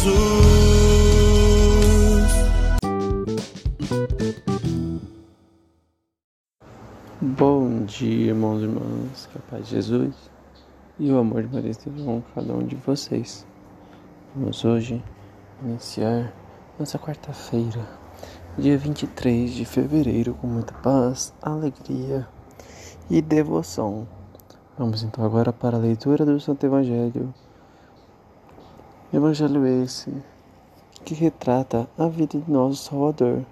Jesus. Bom dia, irmãos e irmãs, que a paz de Jesus e o amor de Maria estejam com cada um de vocês. Vamos hoje iniciar nossa quarta-feira, dia 23 de fevereiro, com muita paz, alegria e devoção. Vamos então agora para a leitura do Santo Evangelho. Evangelho esse que retrata a vida de nosso Salvador,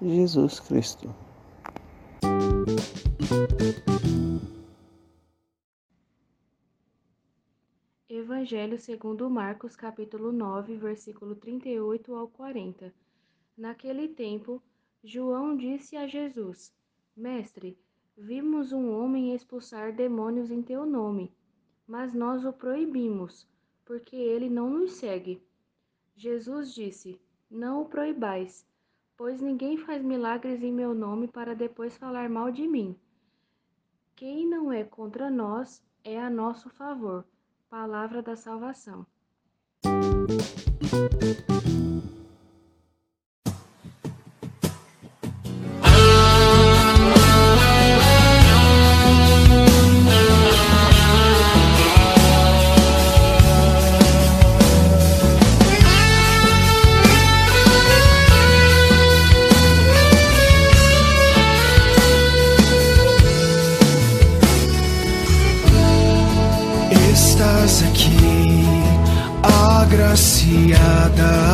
Jesus Cristo. Evangelho segundo Marcos, capítulo 9, versículo 38 ao 40. Naquele tempo, João disse a Jesus: Mestre, vimos um homem expulsar demônios em teu nome, mas nós o proibimos, porque ele não nos segue. Jesus disse: Não o proibais, pois ninguém faz milagres em meu nome para depois falar mal de mim. Quem não é contra nós é a nosso favor. Palavra da salvação. Estás agraciada.